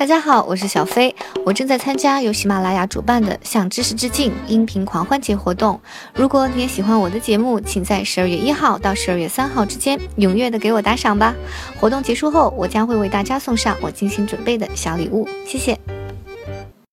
大家好我是小飞。我正在参加由喜马拉雅主办的向知识致敬音频狂欢节活动。如果你也喜欢我的节目请在十二月一号到十二月三号之间踊跃的给我打赏吧。活动结束后我将会为大家送上我精心准备的小礼物。谢谢。